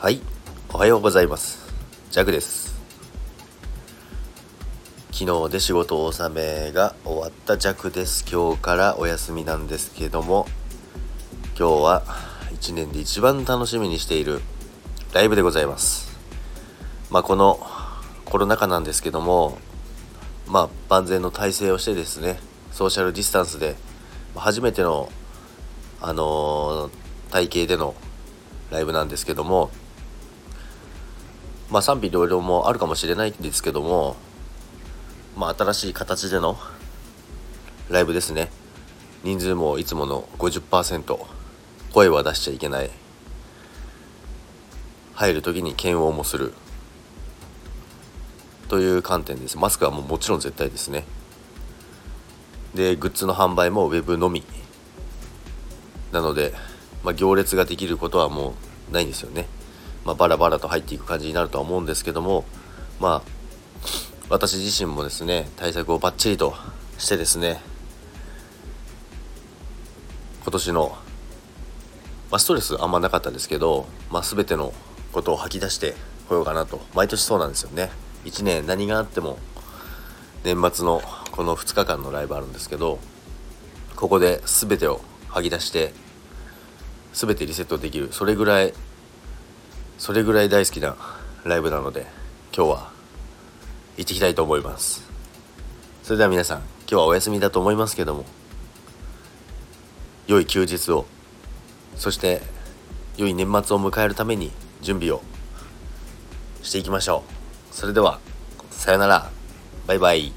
はい。おはようございます。ジャグです。昨日で仕事納めが終わったジャクです。今日からお休みなんですけども今日は1年で一番楽しみにしているライブでございます。まあこのコロナ禍なんですけどもまあ万全の体制をしてですねソーシャルディスタンスで初めてのあのー、体型でのライブなんですけどもまあ賛否両論もあるかもしれないんですけどもまあ新しい形でのライブですね。人数もいつもの50%声は出しちゃいけない。入る時に検温もする。という観点です。マスクはもうもちろん絶対ですね。でグッズの販売もウェブのみ。なので、まあ、行列ができることはもうないんですよね。まあ、バラバラと入っていく感じになるとは思うんですけどもまあ私自身もですね対策をバッチリとしてですね今年の、まあ、ストレスあんまなかったですけど、まあ、全てのことを吐き出してこようかなと。毎年そうなんですよね。1年何があっても年末のこの2日間のライブあるんですけどここで全てを吐き出して全てリセットできる。それぐらいそれぐらい大好きなライブなので今日は行ってきたいと思います。それでは皆さん今日はお休みだと思いますけども良い休日をそして良い年末を迎えるために準備をしていきましょう。それではさよなら。バイバイ。